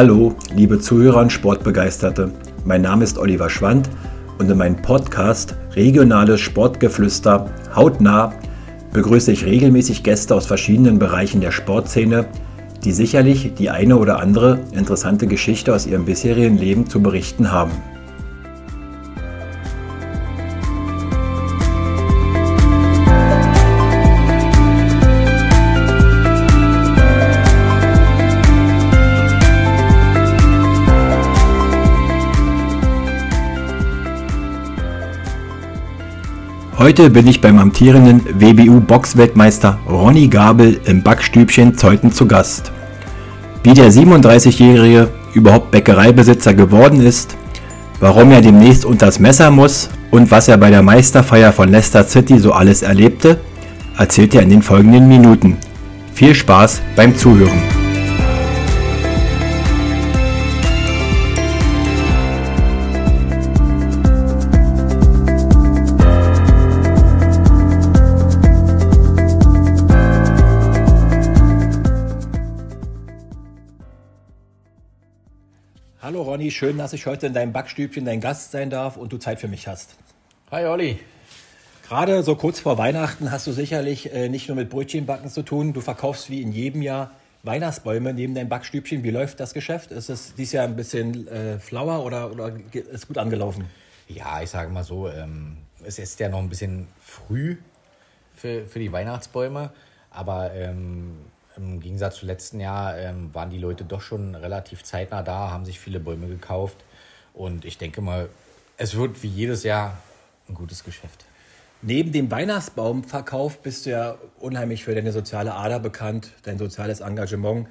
Hallo, liebe Zuhörer und Sportbegeisterte. Mein Name ist Oliver Schwand und in meinem Podcast Regionales Sportgeflüster hautnah begrüße ich regelmäßig Gäste aus verschiedenen Bereichen der Sportszene, die sicherlich die eine oder andere interessante Geschichte aus ihrem bisherigen Leben zu berichten haben. Heute bin ich beim amtierenden WBU-Boxweltmeister Ronny Gabel im Backstübchen Zeuthen zu Gast. Wie der 37-Jährige überhaupt Bäckereibesitzer geworden ist, warum er demnächst unters Messer muss und was er bei der Meisterfeier von Leicester City so alles erlebte, erzählt er in den folgenden Minuten. Viel Spaß beim Zuhören. Ronny, schön, dass ich heute in deinem Backstübchen dein Gast sein darf und du Zeit für mich hast. Hi Olli. Gerade so kurz vor Weihnachten hast du sicherlich äh, nicht nur mit Brötchenbacken zu tun, du verkaufst wie in jedem Jahr Weihnachtsbäume neben deinem Backstübchen. Wie läuft das Geschäft? Ist es dieses Jahr ein bisschen äh, flauer oder, oder ist gut angelaufen? Ja, ich sage mal so, ähm, es ist ja noch ein bisschen früh für, für die Weihnachtsbäume, aber ähm, im Gegensatz zum letzten Jahr ähm, waren die Leute doch schon relativ zeitnah da, haben sich viele Bäume gekauft. Und ich denke mal, es wird wie jedes Jahr ein gutes Geschäft. Neben dem Weihnachtsbaumverkauf bist du ja unheimlich für deine soziale Ader bekannt, dein soziales Engagement.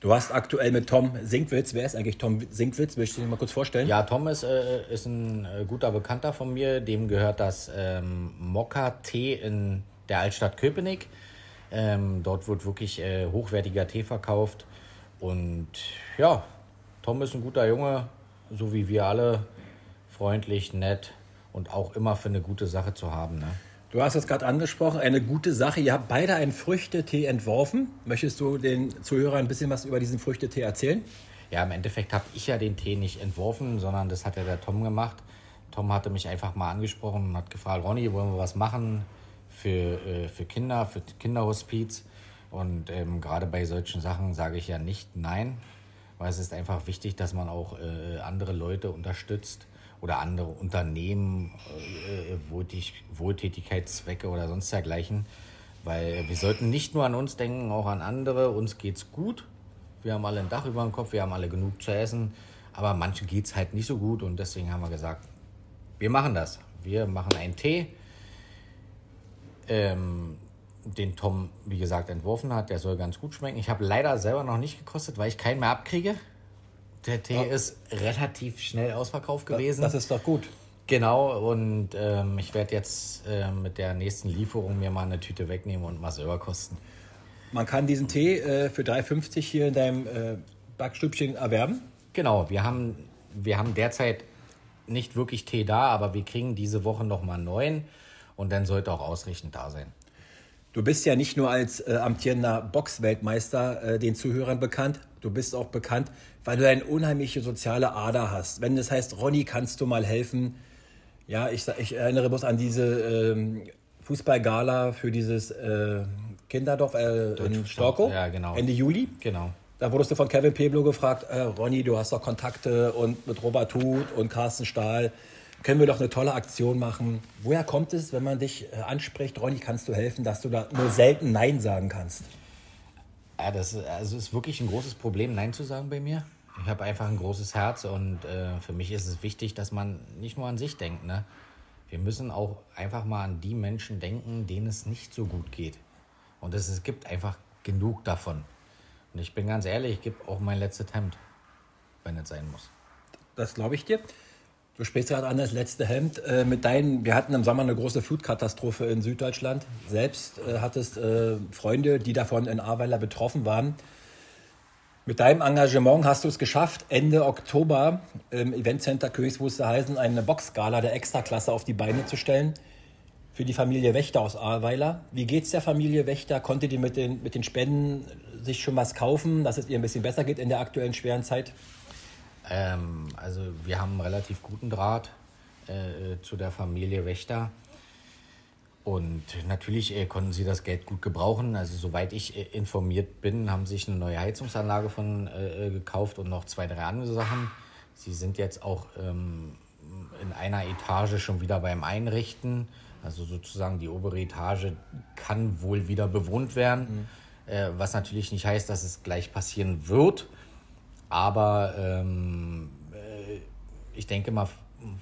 Du hast aktuell mit Tom Sinkwitz, wer ist eigentlich Tom Sinkwitz? Möchtest du dir mal kurz vorstellen? Ja, Tom ist, äh, ist ein äh, guter Bekannter von mir. Dem gehört das ähm, Mokka-Tee in der Altstadt Köpenick. Ähm, dort wird wirklich äh, hochwertiger Tee verkauft. Und ja, Tom ist ein guter Junge, so wie wir alle. Freundlich, nett und auch immer für eine gute Sache zu haben. Ne? Du hast es gerade angesprochen, eine gute Sache. Ihr habt beide einen Früchtetee entworfen. Möchtest du den Zuhörern ein bisschen was über diesen Früchtetee erzählen? Ja, im Endeffekt habe ich ja den Tee nicht entworfen, sondern das hat ja der Tom gemacht. Tom hatte mich einfach mal angesprochen und hat gefragt, Ronny, wollen wir was machen? Für, äh, für Kinder, für Kinderhospiz. Und ähm, gerade bei solchen Sachen sage ich ja nicht nein, weil es ist einfach wichtig, dass man auch äh, andere Leute unterstützt oder andere Unternehmen, äh, Wohltät Wohltätigkeitszwecke oder sonst dergleichen. Weil wir sollten nicht nur an uns denken, auch an andere. Uns geht's gut. Wir haben alle ein Dach über dem Kopf, wir haben alle genug zu essen. Aber manchen geht es halt nicht so gut und deswegen haben wir gesagt, wir machen das. Wir machen einen Tee ähm, den Tom, wie gesagt, entworfen hat. Der soll ganz gut schmecken. Ich habe leider selber noch nicht gekostet, weil ich keinen mehr abkriege. Der Tee oh. ist relativ schnell ausverkauft gewesen. Das ist doch gut. Genau, und ähm, ich werde jetzt äh, mit der nächsten Lieferung mir mal eine Tüte wegnehmen und mal selber kosten. Man kann diesen Tee äh, für 3,50 hier in deinem äh, Backstübchen erwerben? Genau, wir haben, wir haben derzeit nicht wirklich Tee da, aber wir kriegen diese Woche nochmal einen neuen und dann sollte auch ausreichend da sein. Du bist ja nicht nur als äh, amtierender Boxweltmeister äh, den Zuhörern bekannt, du bist auch bekannt, weil du eine unheimliche soziale Ader hast. Wenn das heißt, Ronny, kannst du mal helfen? Ja, ich, ich erinnere bloß an diese ähm, Fußballgala für dieses äh, Kinderdorf äh, in Storkow, ja, genau. Ende Juli. Genau. Da wurdest du von Kevin Peblo gefragt, äh, Ronny, du hast doch Kontakte und mit Robert Huth und Carsten Stahl können wir doch eine tolle Aktion machen. Woher kommt es, wenn man dich äh, anspricht, Ronny, kannst du helfen, dass du da nur selten Nein sagen kannst? Ja, das also ist wirklich ein großes Problem, Nein zu sagen bei mir. Ich habe einfach ein großes Herz und äh, für mich ist es wichtig, dass man nicht nur an sich denkt. Ne? Wir müssen auch einfach mal an die Menschen denken, denen es nicht so gut geht. Und es, es gibt einfach genug davon. Und ich bin ganz ehrlich, ich gebe auch mein letztes Hemd, wenn es sein muss. Das glaube ich dir. Du sprichst gerade an das letzte Hemd. Äh, mit deinen, wir hatten im Sommer eine große Flutkatastrophe in Süddeutschland. Selbst äh, hattest äh, Freunde, die davon in Ahrweiler betroffen waren. Mit deinem Engagement hast du es geschafft, Ende Oktober im Eventcenter Königs Wusterhausen eine Boxgala der Extraklasse auf die Beine zu stellen für die Familie Wächter aus Ahrweiler. Wie geht es der Familie Wächter? Konnte die mit den, mit den Spenden sich schon was kaufen, dass es ihr ein bisschen besser geht in der aktuellen schweren Zeit? Ähm, also wir haben einen relativ guten Draht äh, zu der Familie Wächter. Und natürlich äh, konnten sie das Geld gut gebrauchen. Also soweit ich äh, informiert bin, haben sich eine neue Heizungsanlage von äh, äh, gekauft und noch zwei, drei andere Sachen. Sie sind jetzt auch ähm, in einer Etage schon wieder beim Einrichten. Also sozusagen die obere Etage kann wohl wieder bewohnt werden. Mhm. Äh, was natürlich nicht heißt, dass es gleich passieren wird. Aber ähm, äh, ich denke mal,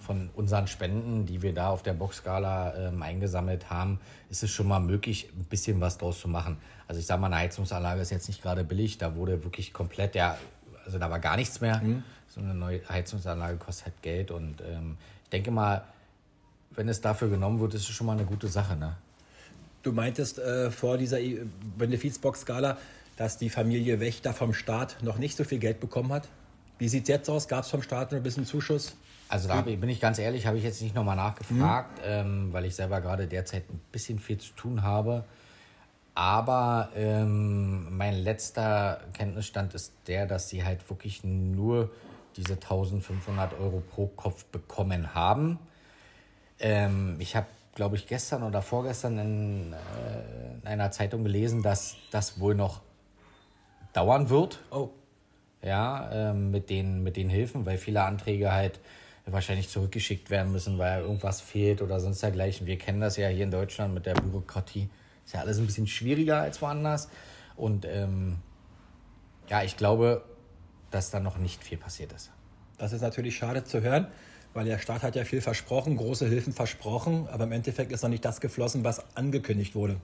von unseren Spenden, die wir da auf der Boxskala ähm, eingesammelt haben, ist es schon mal möglich, ein bisschen was draus zu machen. Also ich sage mal, eine Heizungsanlage ist jetzt nicht gerade billig. Da wurde wirklich komplett, ja, also da war gar nichts mehr. Mhm. So eine neue Heizungsanlage kostet halt Geld. Und ähm, ich denke mal, wenn es dafür genommen wird, ist es schon mal eine gute Sache. Ne? Du meintest äh, vor dieser Benefizbox-Skala, dass die Familie Wächter vom Staat noch nicht so viel Geld bekommen hat. Wie sieht es jetzt aus? Gab es vom Staat ein bisschen Zuschuss? Also da bin ich ganz ehrlich, habe ich jetzt nicht nochmal nachgefragt, mhm. ähm, weil ich selber gerade derzeit ein bisschen viel zu tun habe. Aber ähm, mein letzter Kenntnisstand ist der, dass sie halt wirklich nur diese 1500 Euro pro Kopf bekommen haben. Ähm, ich habe, glaube ich, gestern oder vorgestern in, äh, in, einer Zeitung gelesen, dass das wohl noch dauern wird. Oh. Ja, ähm, mit, den, mit den Hilfen, weil viele Anträge halt wahrscheinlich zurückgeschickt werden müssen, weil irgendwas fehlt oder sonst dergleichen. Wir kennen das ja hier in Deutschland mit der Bürokratie. Ist ja alles ein bisschen schwieriger als woanders. Und ähm, ja, ich glaube, dass da noch nicht viel passiert ist. Das ist natürlich schade zu hören, weil der Staat hat ja viel versprochen, große Hilfen versprochen, aber im Endeffekt ist noch nicht das geflossen, was angekündigt wurde.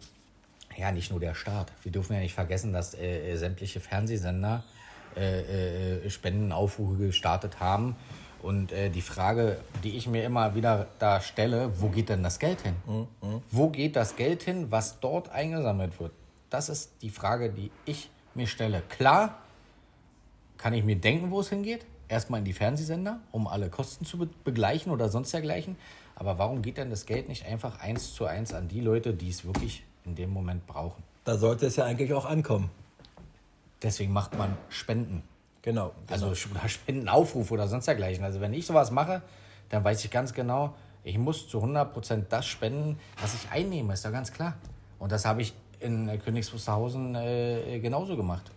Ja, nicht nur der Staat. Wir dürfen ja nicht vergessen, dass äh, äh sämtliche Fernsehsender äh, äh, Spendenaufrufe gestartet haben und äh, die Frage, die ich mir immer wieder da stelle, wo geht denn das Geld hin? Mhm. Wo geht das Geld hin, was dort eingesammelt wird? Das ist die Frage, die ich mir stelle. Klar, kann ich mir denken, wo es hingeht. Erstmal in die Fernsehsender, um alle Kosten zu be begleichen oder sonst dergleichen. Aber warum geht denn das Geld nicht einfach eins zu eins an die Leute, die es wirklich in dem Moment brauchen? Da sollte es ja eigentlich auch ankommen. Deswegen macht man Spenden. Genau. Also genau. Spendenaufruf oder sonst dergleichen. Also wenn ich sowas mache, dann weiß ich ganz genau, ich muss zu 100% das spenden, was ich einnehme, ist ja ganz klar. Und das habe ich in Königs Wusterhausen äh, genauso gemacht.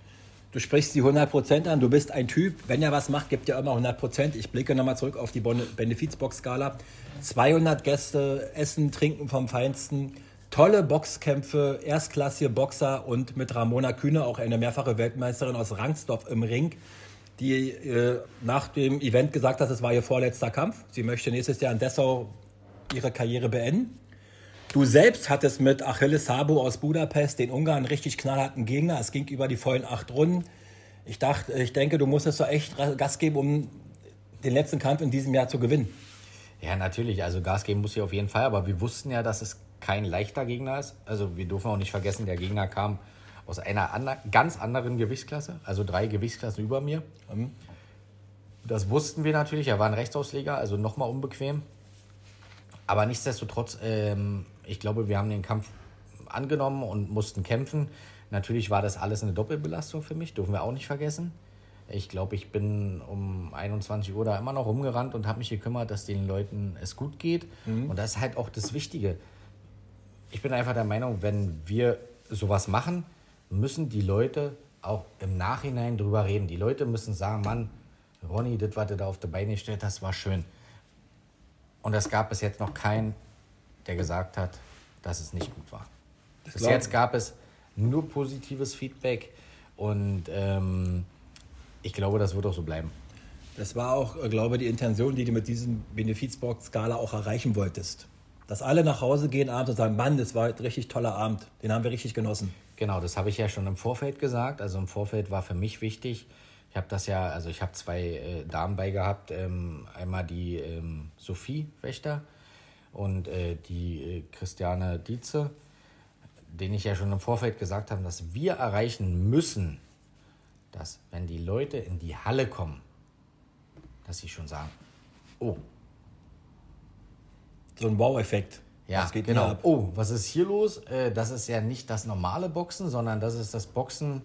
Du sprichst die 100% an, du bist ein Typ, wenn er was macht, gibt er immer 100%. Ich blicke nochmal zurück auf die Benefizbox-Skala. 200 Gäste, Essen, Trinken vom Feinsten, tolle Boxkämpfe, erstklassige Boxer und mit Ramona Kühne, auch eine mehrfache Weltmeisterin aus Rangsdorf im Ring die äh, nach dem Event gesagt hat, es war ihr vorletzter Kampf. Sie möchte nächstes Jahr in Dessau ihre Karriere beenden. Du selbst hattest mit Achilles Sabo aus Budapest, den Ungarn, richtig knallharten Gegner. Es ging über die vollen acht Runden. Ich dachte, ich denke, du musstest so echt Gas geben, um den letzten Kampf in diesem Jahr zu gewinnen. Ja, natürlich. Also Gas geben muss ich auf jeden Fall. Aber wir wussten ja, dass es kein leichter Gegner ist. Also wir dürfen auch nicht vergessen, der Gegner kam aus einer andre, ganz anderen Gewichtsklasse, also drei Gewichtsklassen über mir. Mhm. Das wussten wir natürlich, er war ein Rechtsausleger, also nochmal unbequem. Aber nichtsdestotrotz, ähm, ich glaube, wir haben den Kampf angenommen und mussten kämpfen. Natürlich war das alles eine Doppelbelastung für mich, dürfen wir auch nicht vergessen. Ich glaube, ich bin um 21 Uhr da immer noch rumgerannt und habe mich gekümmert, dass den Leuten es gut geht. Mhm. Und das ist halt auch das Wichtige. Ich bin einfach der Meinung, wenn wir sowas machen, müssen die Leute auch im Nachhinein drüber reden. Die Leute müssen sagen, Mann, Ronny, das, was du da auf die Beine gestellt hast, war schön. Und es gab bis jetzt noch keinen, der gesagt hat, dass es nicht gut war. Das bis jetzt gab es nur positives Feedback und ähm, ich glaube, das wird auch so bleiben. Das war auch, äh, glaube ich, die Intention, die du mit diesem Benefizbox-Skala auch erreichen wolltest. Dass alle nach Hause gehen abends und sagen, Mann, das war ein richtig toller Abend, den haben wir richtig genossen. Genau, das habe ich ja schon im Vorfeld gesagt. Also im Vorfeld war für mich wichtig, ich habe das ja, also ich habe zwei äh, Damen bei gehabt. Ähm, einmal die ähm, Sophie Wächter und äh, die äh, Christiane Dietze, denen ich ja schon im Vorfeld gesagt habe, dass wir erreichen müssen, dass wenn die Leute in die Halle kommen, dass sie schon sagen, oh. So ein Wow-Effekt. Ja, genau. Oh, was ist hier los? Äh, das ist ja nicht das normale Boxen, sondern das ist das Boxen,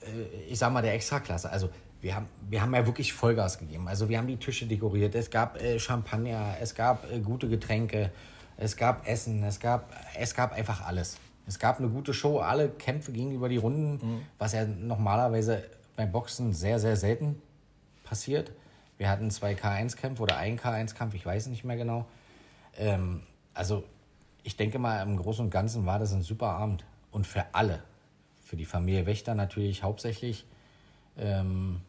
äh, ich sag mal, der Extraklasse. Also wir haben, wir haben ja wirklich Vollgas gegeben. Also wir haben die Tische dekoriert, es gab äh, Champagner, es gab gute Getränke, es gab Essen, es gab, es gab einfach alles. Es gab eine gute Show, alle Kämpfe gingen über die Runden, mhm. was ja normalerweise beim Boxen sehr, sehr selten passiert. Wir hatten zwei K1-Kämpfe oder ein K1-Kampf, ich weiß nicht mehr genau. Ähm, also ich denke mal, im Großen und Ganzen war das ein super Abend. Und für alle. Für die Familie Wächter natürlich hauptsächlich, ähm,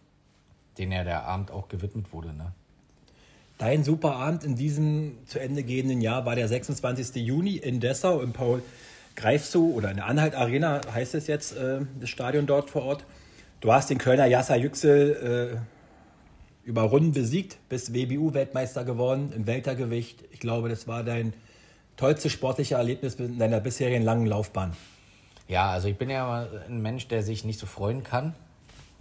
denen ja der Abend auch gewidmet wurde. Ne? Dein super Abend in diesem zu Ende gehenden Jahr war der 26. Juni in Dessau im Paul greifst du, oder in der Anhalt Arena heißt es jetzt, äh, das Stadion dort vor Ort. Du hast den Kölner Jassa Yüksel äh, über Runden besiegt, bist WBU-Weltmeister geworden im Weltergewicht. Ich glaube, das war dein tollstes sportliche Erlebnis in deiner bisherigen langen Laufbahn. Ja, also ich bin ja ein Mensch, der sich nicht so freuen kann,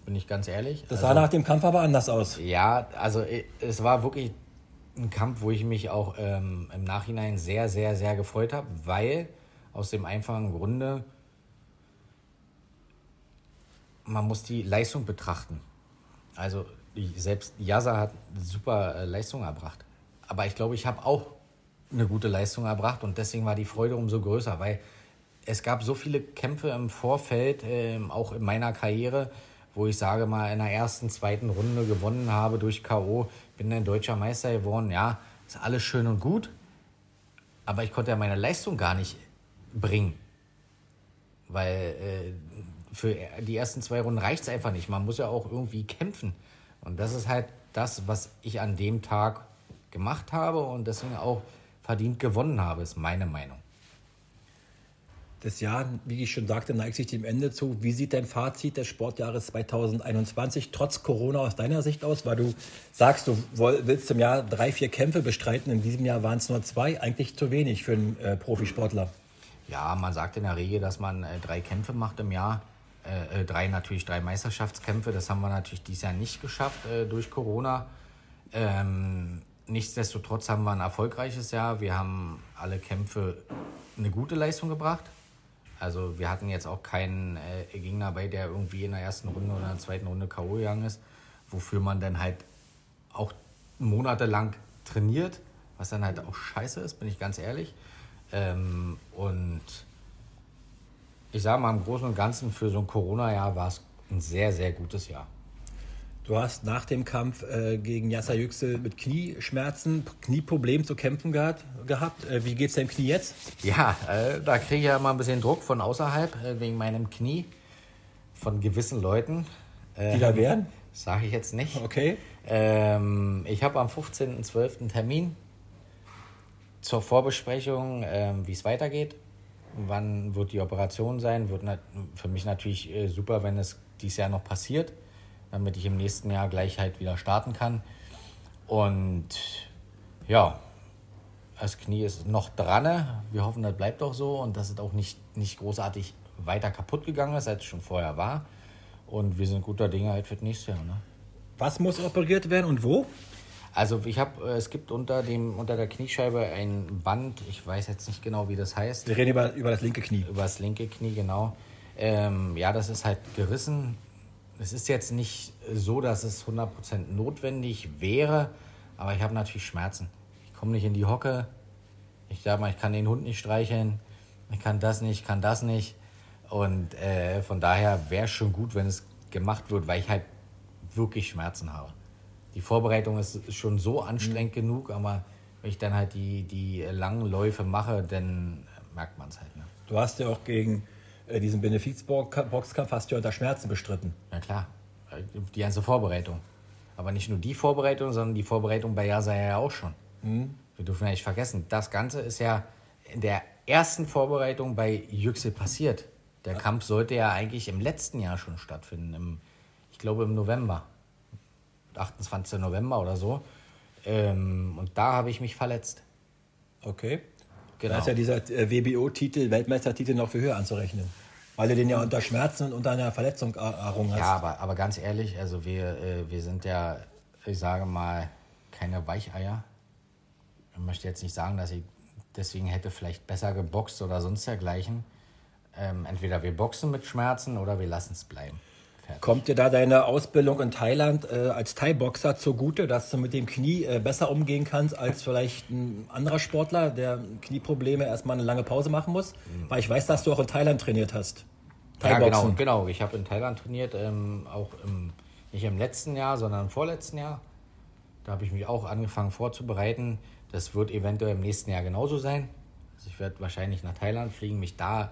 bin ich ganz ehrlich. Das also, sah nach dem Kampf aber anders aus. Ja, also es war wirklich ein Kampf, wo ich mich auch ähm, im Nachhinein sehr, sehr, sehr gefreut habe, weil aus dem einfachen Grunde, man muss die Leistung betrachten. Also selbst Yasa hat super äh, Leistung erbracht. Aber ich glaube, ich habe auch eine gute Leistung erbracht und deswegen war die Freude umso größer, weil es gab so viele Kämpfe im Vorfeld, äh, auch in meiner Karriere, wo ich sage mal in der ersten, zweiten Runde gewonnen habe durch K.O., bin dann deutscher Meister geworden. Ja, ist alles schön und gut, aber ich konnte ja meine Leistung gar nicht bringen. Weil äh, für die ersten zwei Runden reicht es einfach nicht. Man muss ja auch irgendwie kämpfen. Und das ist halt das, was ich an dem Tag gemacht habe und deswegen auch verdient gewonnen habe, ist meine Meinung. Das Jahr, wie ich schon sagte, neigt sich dem Ende zu. Wie sieht dein Fazit des Sportjahres 2021 trotz Corona aus deiner Sicht aus? Weil du sagst, du willst im Jahr drei, vier Kämpfe bestreiten. In diesem Jahr waren es nur zwei. Eigentlich zu wenig für einen äh, Profisportler. Ja, man sagt in der Regel, dass man äh, drei Kämpfe macht im Jahr. Äh, äh, drei natürlich drei Meisterschaftskämpfe. Das haben wir natürlich dieses Jahr nicht geschafft äh, durch Corona. Ähm, nichtsdestotrotz haben wir ein erfolgreiches Jahr. Wir haben alle Kämpfe eine gute Leistung gebracht. Also wir hatten jetzt auch keinen äh, Gegner dabei, der irgendwie in der ersten Runde oder in der zweiten Runde K.O. gegangen ist, wofür man dann halt auch monatelang trainiert, was dann halt auch scheiße ist, bin ich ganz ehrlich. Ähm, und ich sage mal, im Großen und Ganzen für so ein Corona-Jahr war es ein sehr, sehr gutes Jahr. Du hast nach dem Kampf äh, gegen Yasser Yüksel mit Knieschmerzen, Knieproblemen zu kämpfen gehabt. gehabt. Äh, wie geht's deinem Knie jetzt? Ja, äh, da kriege ich ja mal ein bisschen Druck von außerhalb äh, wegen meinem Knie von gewissen Leuten. Die da wären? Sage ich jetzt nicht. Okay. Ähm, ich habe am 15.12. Termin zur Vorbesprechung, ähm, wie es weitergeht. Wann wird die Operation sein? Wird für mich natürlich äh, super, wenn es dieses Jahr noch passiert, damit ich im nächsten Jahr gleich halt wieder starten kann. Und ja, das Knie ist noch dran. Wir hoffen, das bleibt auch so und dass es auch nicht, nicht großartig weiter kaputt gegangen ist, als es schon vorher war. Und wir sind guter Dinge halt für das nächste Jahr. Ne? Was muss operiert werden und wo? Also ich habe, äh, es gibt unter dem unter der Kniescheibe ein Band. Ich weiß jetzt nicht genau, wie das heißt. Wir reden über, über das linke Knie. Über das linke Knie genau. Ähm, ja, das ist halt gerissen. Es ist jetzt nicht so, dass es 100% notwendig wäre, aber ich habe natürlich Schmerzen. Ich komme nicht in die Hocke. Ich sag mal, ich kann den Hund nicht streicheln. Ich kann das nicht, ich kann das nicht. Und äh, von daher wäre es schon gut, wenn es gemacht wird, weil ich halt wirklich Schmerzen habe die Vorbereitung ist schon so anstrengend mhm. genug, aber wenn ich dann halt die, die langen Läufe mache, dann merkt man es halt. Ne? Du hast ja auch gegen äh, diesen Benefizboxkampf hast du ja unter Schmerzen bestritten. Ja klar, die ganze Vorbereitung. Aber nicht nur die Vorbereitung, sondern die Vorbereitung bei Yasa ja auch schon. Mhm. Wir dürfen ja nicht vergessen, das Ganze ist ja in der ersten Vorbereitung bei Yüksel passiert. Der ja. Kampf sollte ja eigentlich im letzten Jahr schon stattfinden, im, ich glaube im November. 28. November oder so. Ähm, und da habe ich mich verletzt. Okay. Genau. Da ist ja dieser äh, WBO-Titel, Weltmeistertitel noch für höher anzurechnen. Weil du den ja unter Schmerzen und unter einer Verletzung errungen hast. Ja, aber, aber ganz ehrlich, also wir, äh, wir sind ja, ich sage mal, keine Weicheier. Ich möchte jetzt nicht sagen, dass ich deswegen hätte vielleicht besser geboxt oder sonst dergleichen. Ähm, entweder wir boxen mit Schmerzen oder wir lassen es bleiben. Fertig. Kommt dir da deine Ausbildung in Thailand äh, als Thai-Boxer zugute, dass du mit dem Knie äh, besser umgehen kannst als vielleicht ein anderer Sportler, der Knieprobleme erstmal eine lange Pause machen muss? Mhm. Weil ich weiß, dass du auch in Thailand trainiert hast. Ja, genau, genau. Ich habe in Thailand trainiert, ähm, auch im, nicht im letzten Jahr, sondern im vorletzten Jahr. Da habe ich mich auch angefangen vorzubereiten. Das wird eventuell im nächsten Jahr genauso sein. Also ich werde wahrscheinlich nach Thailand fliegen, mich da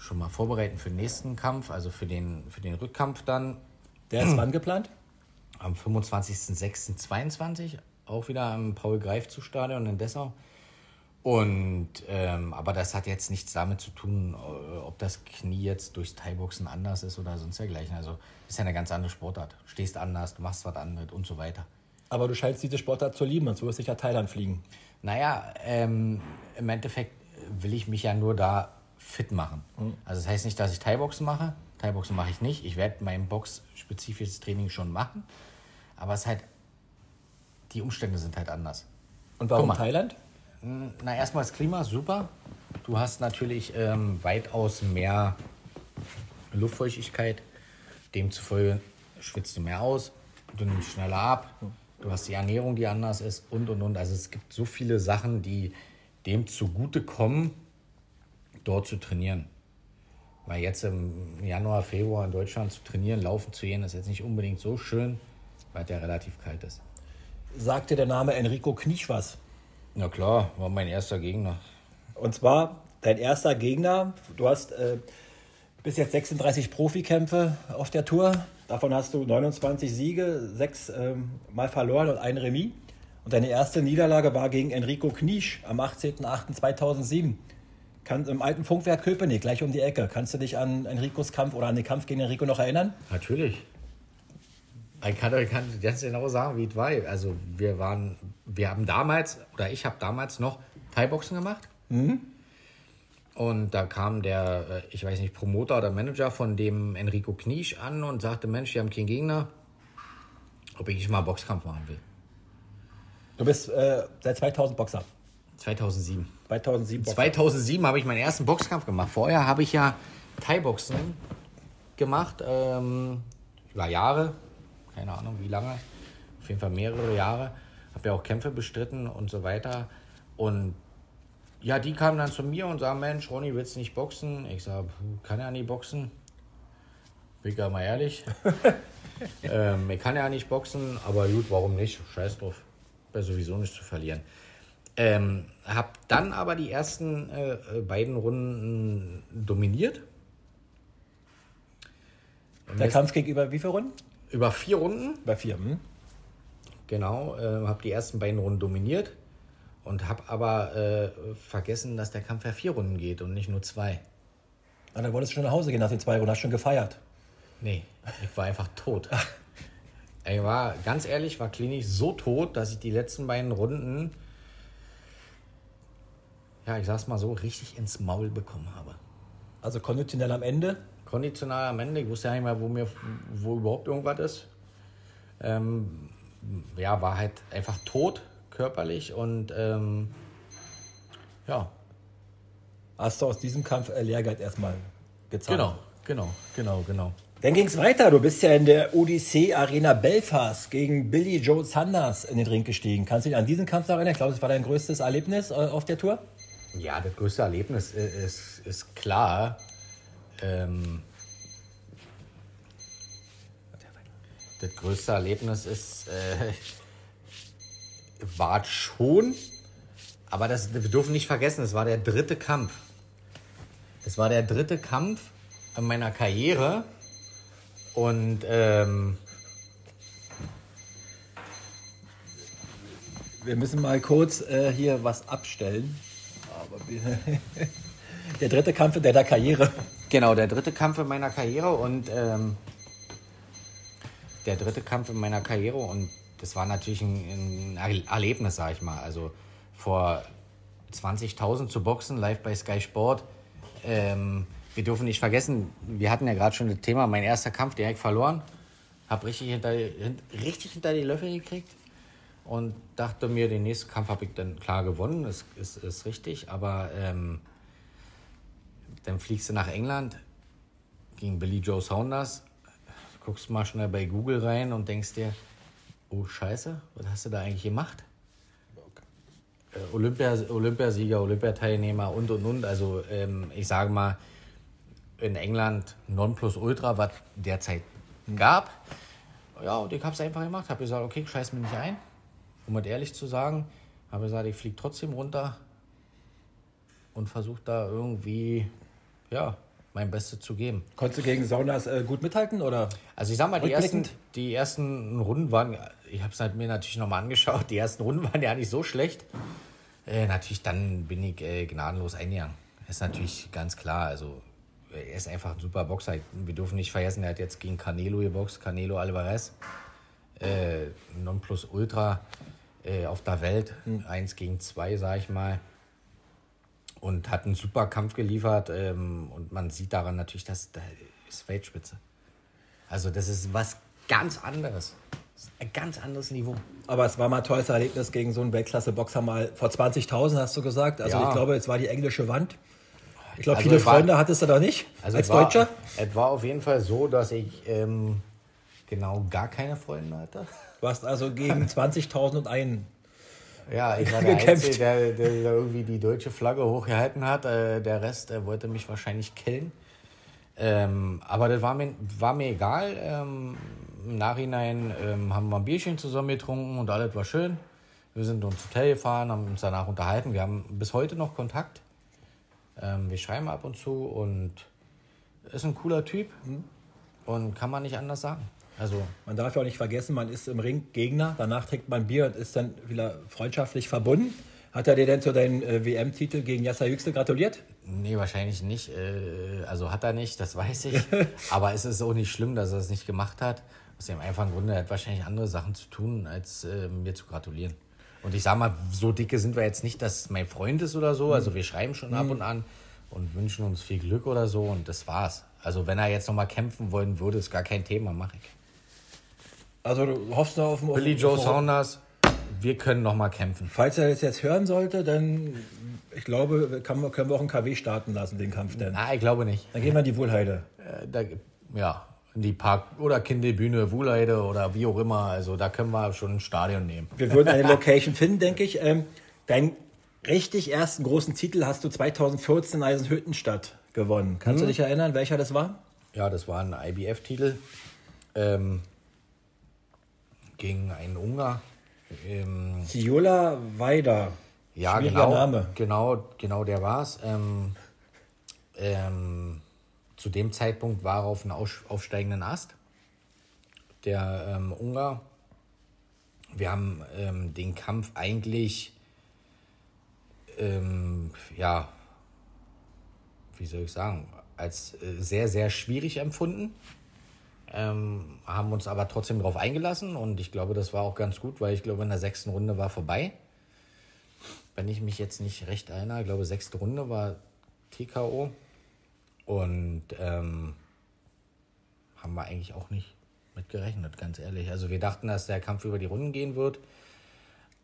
schon mal vorbereiten für den nächsten Kampf, also für den, für den Rückkampf dann. Der ist wann geplant? Am 25.06.22, auch wieder am Paul-Greif-zu-Stadion in Dessau. Und, ähm, aber das hat jetzt nichts damit zu tun, äh, ob das Knie jetzt durchs Thai-Boxen anders ist oder sonst dergleichen. Also, ist ja eine ganz andere Sportart. Stehst anders, du machst was anderes und so weiter. Aber du scheinst diese Sportart zu lieben, sonst wirst du ja Thailand fliegen. Naja, ähm, im Endeffekt will ich mich ja nur da fit machen. Mhm. Also das heißt nicht, dass ich Thai-Boxen mache. Thai-Boxen mache ich nicht. Ich werde mein boxspezifisches Training schon machen. Aber es ist halt, die Umstände sind halt anders. Und warum Thailand? Hm, na, erstmal das Klima, super. Du hast natürlich ähm, weitaus mehr Luftfeuchtigkeit. Demzufolge schwitzt du mehr aus, du nimmst schneller ab, du hast die Ernährung, die anders ist und und und. Also es gibt so viele Sachen, die dem zugutekommen, dort zu trainieren. Weil jetzt im Januar, Februar in Deutschland zu trainieren, laufen zu gehen, ist jetzt nicht unbedingt so schön, weil der relativ kalt ist. Sagte der Name Enrico Kniesch was? Na klar, war mein erster Gegner. Und zwar dein erster Gegner. Du hast äh, bis jetzt 36 Profikämpfe auf der Tour. Davon hast du 29 Siege, sechs ähm, Mal verloren und ein Remis. Und deine erste Niederlage war gegen Enrico Kniesch am 18.08.2007. Kann, Im alten Funkwerk Köpenick, gleich um die Ecke. Kannst du dich an Enricos Kampf oder an den Kampf gegen Enrico noch erinnern? Natürlich. Ich kann, kann ganz genau sagen, wie es war. Also wir waren, wir haben damals, oder ich habe damals noch Thai-Boxen gemacht. Mhm. Und da kam der, äh, ich weiß nicht, Promoter oder Manager von dem Enrico Kniesch an und sagte, Mensch, die haben keinen Gegner, ob ich nicht mal Boxkampf machen will. Du bist äh, seit 2000 Boxer. 2007. 2007. 2007 habe ich meinen ersten Boxkampf gemacht. Vorher habe ich ja Thai-Boxen gemacht, ähm, über Jahre, keine Ahnung wie lange, auf jeden Fall mehrere Jahre. Habe ja auch Kämpfe bestritten und so weiter. Und ja, die kamen dann zu mir und sagen, Mensch, Ronny, willst du nicht boxen? Ich sage, kann ja nicht boxen. Bin ich mal ehrlich. ähm, ich kann ja nicht boxen, aber gut, warum nicht? Scheiß drauf. Wäre sowieso nicht zu verlieren. Ähm, hab dann aber die ersten äh, äh beiden Runden dominiert. Der Kampf ging über wie viele Runden? Über vier Runden. Bei vier, hm? Genau, äh, habe die ersten beiden Runden dominiert und habe aber äh, vergessen, dass der Kampf ja vier Runden geht und nicht nur zwei. Ah, dann wolltest du schon nach Hause gehen nach den zwei Runden, hast schon gefeiert. Nee, ich war einfach tot. Ich war, ganz ehrlich, war klinisch so tot, dass ich die letzten beiden Runden ja, ich sag's mal so, richtig ins Maul bekommen habe. Also konditionell am Ende? Konditionell am Ende. Ich wusste ja nicht mehr, wo, mir, wo überhaupt irgendwas ist. Ähm, ja, war halt einfach tot, körperlich und ähm, ja. Hast du aus diesem Kampf Lehrgeld erstmal gezahlt? Genau, genau, genau, genau. Dann ging es weiter. Du bist ja in der Odyssee Arena Belfast gegen Billy Joe Sanders in den Ring gestiegen. Kannst du dich an diesen Kampf erinnern? Ich glaube, das war dein größtes Erlebnis äh, auf der Tour. Ja, das größte Erlebnis ist, ist klar. Ähm, das größte Erlebnis ist, äh, war schon, aber das, wir dürfen nicht vergessen, es war der dritte Kampf. Es war der dritte Kampf in meiner Karriere und ähm, wir müssen mal kurz äh, hier was abstellen. der dritte Kampf in deiner Karriere. Genau, der dritte Kampf in meiner Karriere und ähm, der dritte Kampf in meiner Karriere und das war natürlich ein, ein Erlebnis, sag ich mal. Also vor 20.000 zu boxen, live bei Sky Sport. Ähm, wir dürfen nicht vergessen, wir hatten ja gerade schon das Thema, mein erster Kampf direkt verloren. Hab richtig hinter, richtig hinter die Löffel gekriegt und dachte mir, den nächsten Kampf habe ich dann klar gewonnen, ist, ist, ist richtig, aber ähm, dann fliegst du nach England gegen Billy Joe Saunders, guckst mal schnell bei Google rein und denkst dir, oh Scheiße, was hast du da eigentlich gemacht? Äh, Olympia, Olympiasieger, Olympiateilnehmer und und und. Also ähm, ich sage mal, in England Nonplusultra, was derzeit gab. Ja, und ich habe es einfach gemacht. Habe gesagt, okay, scheiß mir nicht ein. Um es ehrlich zu sagen, habe gesagt, ich fliege trotzdem runter und versuche da irgendwie, ja, mein Bestes zu geben. Konntest du gegen Saunas äh, gut mithalten oder? Also ich sag mal, die ersten, die ersten Runden waren, ich habe es halt mir natürlich nochmal angeschaut, die ersten Runden waren ja nicht so schlecht. Äh, natürlich, dann bin ich äh, gnadenlos eingegangen. Ist natürlich ganz klar. Also er ist einfach ein super Boxer. Wir dürfen nicht vergessen, er hat jetzt gegen Canelo geboxt, Canelo Alvarez. Äh, Nonplus Ultra äh, auf der Welt, mhm. eins gegen zwei, sag ich mal. Und hat einen super Kampf geliefert. Ähm, und man sieht daran natürlich, dass da ist Weltspitze. Also das ist was ganz anderes. Ein ganz anderes Niveau. Aber es war mal ein tolles Erlebnis gegen so einen Weltklasse-Boxer mal vor 20.000, hast du gesagt. Also ja. ich glaube, es war die englische Wand. Ich glaube, also viele Freunde war, hattest du da nicht also als war, Deutscher. Es war auf jeden Fall so, dass ich ähm, genau gar keine Freunde hatte. Du hast also gegen 20.000 und einen ja, ich war der gekämpft. Einzige, der, der, irgendwie die deutsche Flagge hochgehalten hat. Äh, der Rest äh, wollte mich wahrscheinlich killen. Ähm, aber das war mir, war mir egal. Ähm, Im Nachhinein ähm, haben wir ein Bierchen zusammen getrunken und alles war schön. Wir sind ins Hotel gefahren, haben uns danach unterhalten. Wir haben bis heute noch Kontakt. Ähm, wir schreiben ab und zu und ist ein cooler Typ mhm. und kann man nicht anders sagen. Also man darf ja auch nicht vergessen, man ist im Ring Gegner, danach trinkt man Bier und ist dann wieder freundschaftlich verbunden. Hat er dir denn zu deinem äh, WM-Titel gegen Yasser Yüksel gratuliert? Nee, wahrscheinlich nicht. Äh, also hat er nicht, das weiß ich. Aber es ist auch nicht schlimm, dass er es nicht gemacht hat. Aus dem einfachen Grunde, er hat wahrscheinlich andere Sachen zu tun, als äh, mir zu gratulieren. Und ich sag mal, so dicke sind wir jetzt nicht, dass mein Freund ist oder so. Also wir schreiben schon ab mhm. und an und wünschen uns viel Glück oder so und das war's. Also wenn er jetzt nochmal kämpfen wollen würde, ist gar kein Thema, mache ich. Also du hoffst da auf, auf Billy Joe auf, Saunders, wir können nochmal kämpfen. Falls er das jetzt hören sollte, dann ich glaube, kann, können wir auch einen KW starten lassen, den Kampf denn. Nein, ich glaube nicht. Dann gehen wir in die Wohlheide. Äh, da, ja, in die Park- oder Kinderbühne, Wuhleide oder wie auch immer. Also da können wir schon ein Stadion nehmen. Wir würden eine Location finden, denke ich. Ähm, deinen richtig ersten großen Titel hast du 2014 in Eisenhüttenstadt gewonnen. Kannst hm. du dich erinnern, welcher das war? Ja, das war ein IBF-Titel ähm, gegen einen Ungar. Ähm, Ciola Weider. Ja, genau, Name. genau, genau, der war es. Ähm, ähm, zu dem Zeitpunkt war er auf einem aufsteigenden Ast. Der ähm, Ungar. Wir haben ähm, den Kampf eigentlich, ähm, ja, wie soll ich sagen, als äh, sehr, sehr schwierig empfunden. Ähm, haben uns aber trotzdem darauf eingelassen und ich glaube, das war auch ganz gut, weil ich glaube, in der sechsten Runde war vorbei. Wenn ich mich jetzt nicht recht erinnere, ich glaube, sechste Runde war TKO. Und ähm, haben wir eigentlich auch nicht mit gerechnet, ganz ehrlich. Also wir dachten, dass der Kampf über die Runden gehen wird.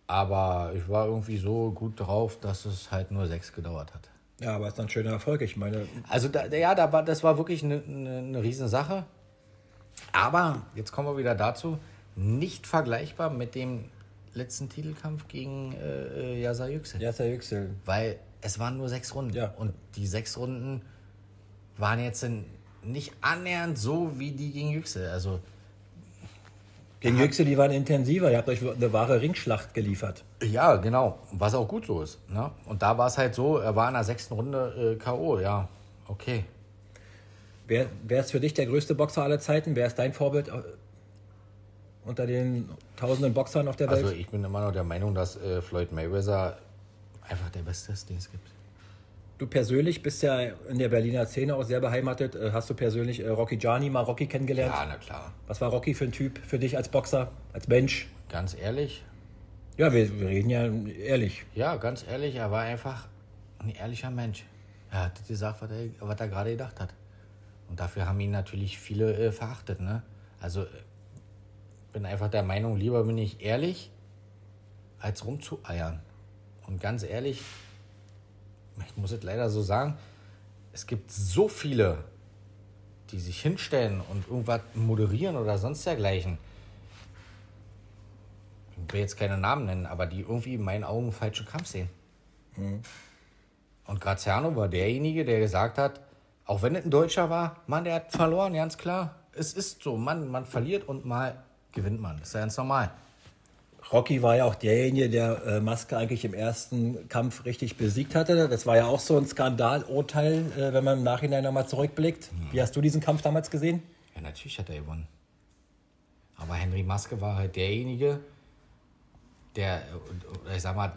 Aber ich war irgendwie so gut drauf, dass es halt nur sechs gedauert hat. Ja, aber es ist ein schöner Erfolg, ich meine. Also da, ja, da war, das war wirklich eine, eine, eine Riesensache. Aber jetzt kommen wir wieder dazu, nicht vergleichbar mit dem letzten Titelkampf gegen äh, Yasa Yüksel. Yasa Yüksel. Weil es waren nur sechs Runden. Ja. Und die sechs Runden waren jetzt nicht annähernd so wie die gegen Yüksel. Also gegen Yüksel, die waren intensiver. Ihr habt euch eine wahre Ringschlacht geliefert. Ja, genau. Was auch gut so ist. Ne? Und da war es halt so, er war in der sechsten Runde äh, K.O. Ja, okay. Wer, wer ist für dich der größte Boxer aller Zeiten? Wer ist dein Vorbild äh, unter den tausenden Boxern auf der Welt? Also ich bin immer noch der Meinung, dass äh, Floyd Mayweather einfach der Beste ist, den es gibt. Du persönlich bist ja in der Berliner Szene auch sehr beheimatet. Äh, hast du persönlich äh, Rocky Gianni mal Rocky kennengelernt? Ja, na klar. Was war Rocky für ein Typ für dich als Boxer, als Mensch? Ganz ehrlich? Ja, wir, wir reden ja ehrlich. Ja, ganz ehrlich, er war einfach ein ehrlicher Mensch. Er hat gesagt, was er, was er gerade gedacht hat. Und dafür haben ihn natürlich viele äh, verachtet. Ne? Also äh, bin einfach der Meinung, lieber bin ich ehrlich, als rumzueiern. Und ganz ehrlich, ich muss es leider so sagen, es gibt so viele die sich hinstellen und irgendwas moderieren oder sonst dergleichen, ich will jetzt keine Namen nennen, aber die irgendwie in meinen Augen falschen Kampf sehen. Und Graziano war derjenige, der gesagt hat, auch wenn es ein Deutscher war, Mann, der hat verloren, ganz klar. Es ist so, Mann, man verliert und mal gewinnt man. Das ist ja ganz normal. Rocky war ja auch derjenige, der äh, Maske eigentlich im ersten Kampf richtig besiegt hatte. Das war ja auch so ein Skandalurteil, äh, wenn man im Nachhinein nochmal zurückblickt. Wie hast du diesen Kampf damals gesehen? Ja, natürlich hat er gewonnen. Aber Henry Maske war halt derjenige, der, äh, ich sag mal,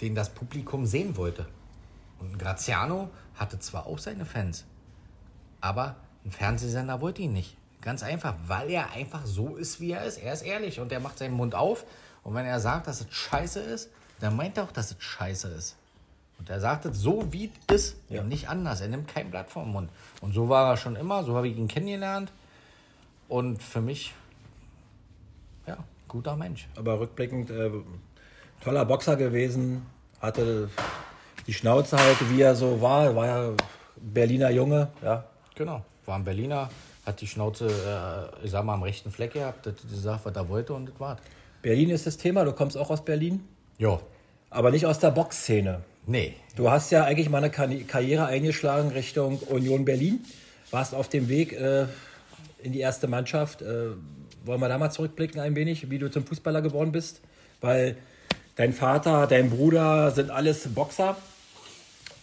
den das Publikum sehen wollte. Und Graziano hatte zwar auch seine Fans, aber ein Fernsehsender wollte ihn nicht. Ganz einfach, weil er einfach so ist, wie er ist. Er ist ehrlich und er macht seinen Mund auf. Und wenn er sagt, dass es scheiße ist, dann meint er auch, dass es scheiße ist. Und er sagt es so, wie es ist Ja. und nicht anders. Er nimmt kein Blatt vom Mund. Und so war er schon immer, so habe ich ihn kennengelernt. Und für mich, ja, guter Mensch. Aber rückblickend, äh, toller Boxer gewesen, hatte die Schnauze halt, wie er so war. War ja Berliner Junge, ja. Genau. War ein Berliner, hat die Schnauze, äh, ich sag mal, am rechten Fleck gehabt, hat gesagt, was er wollte und das war's. Berlin ist das Thema, du kommst auch aus Berlin, Jo. aber nicht aus der Boxszene. Nee. Du hast ja eigentlich mal eine Karri- Karriere eingeschlagen Richtung Union Berlin, warst auf dem Weg äh, in die erste Mannschaft. Äh, wollen wir da mal zurückblicken ein wenig, wie du zum Fußballer geworden bist? Weil dein Vater, dein Bruder sind alles Boxer.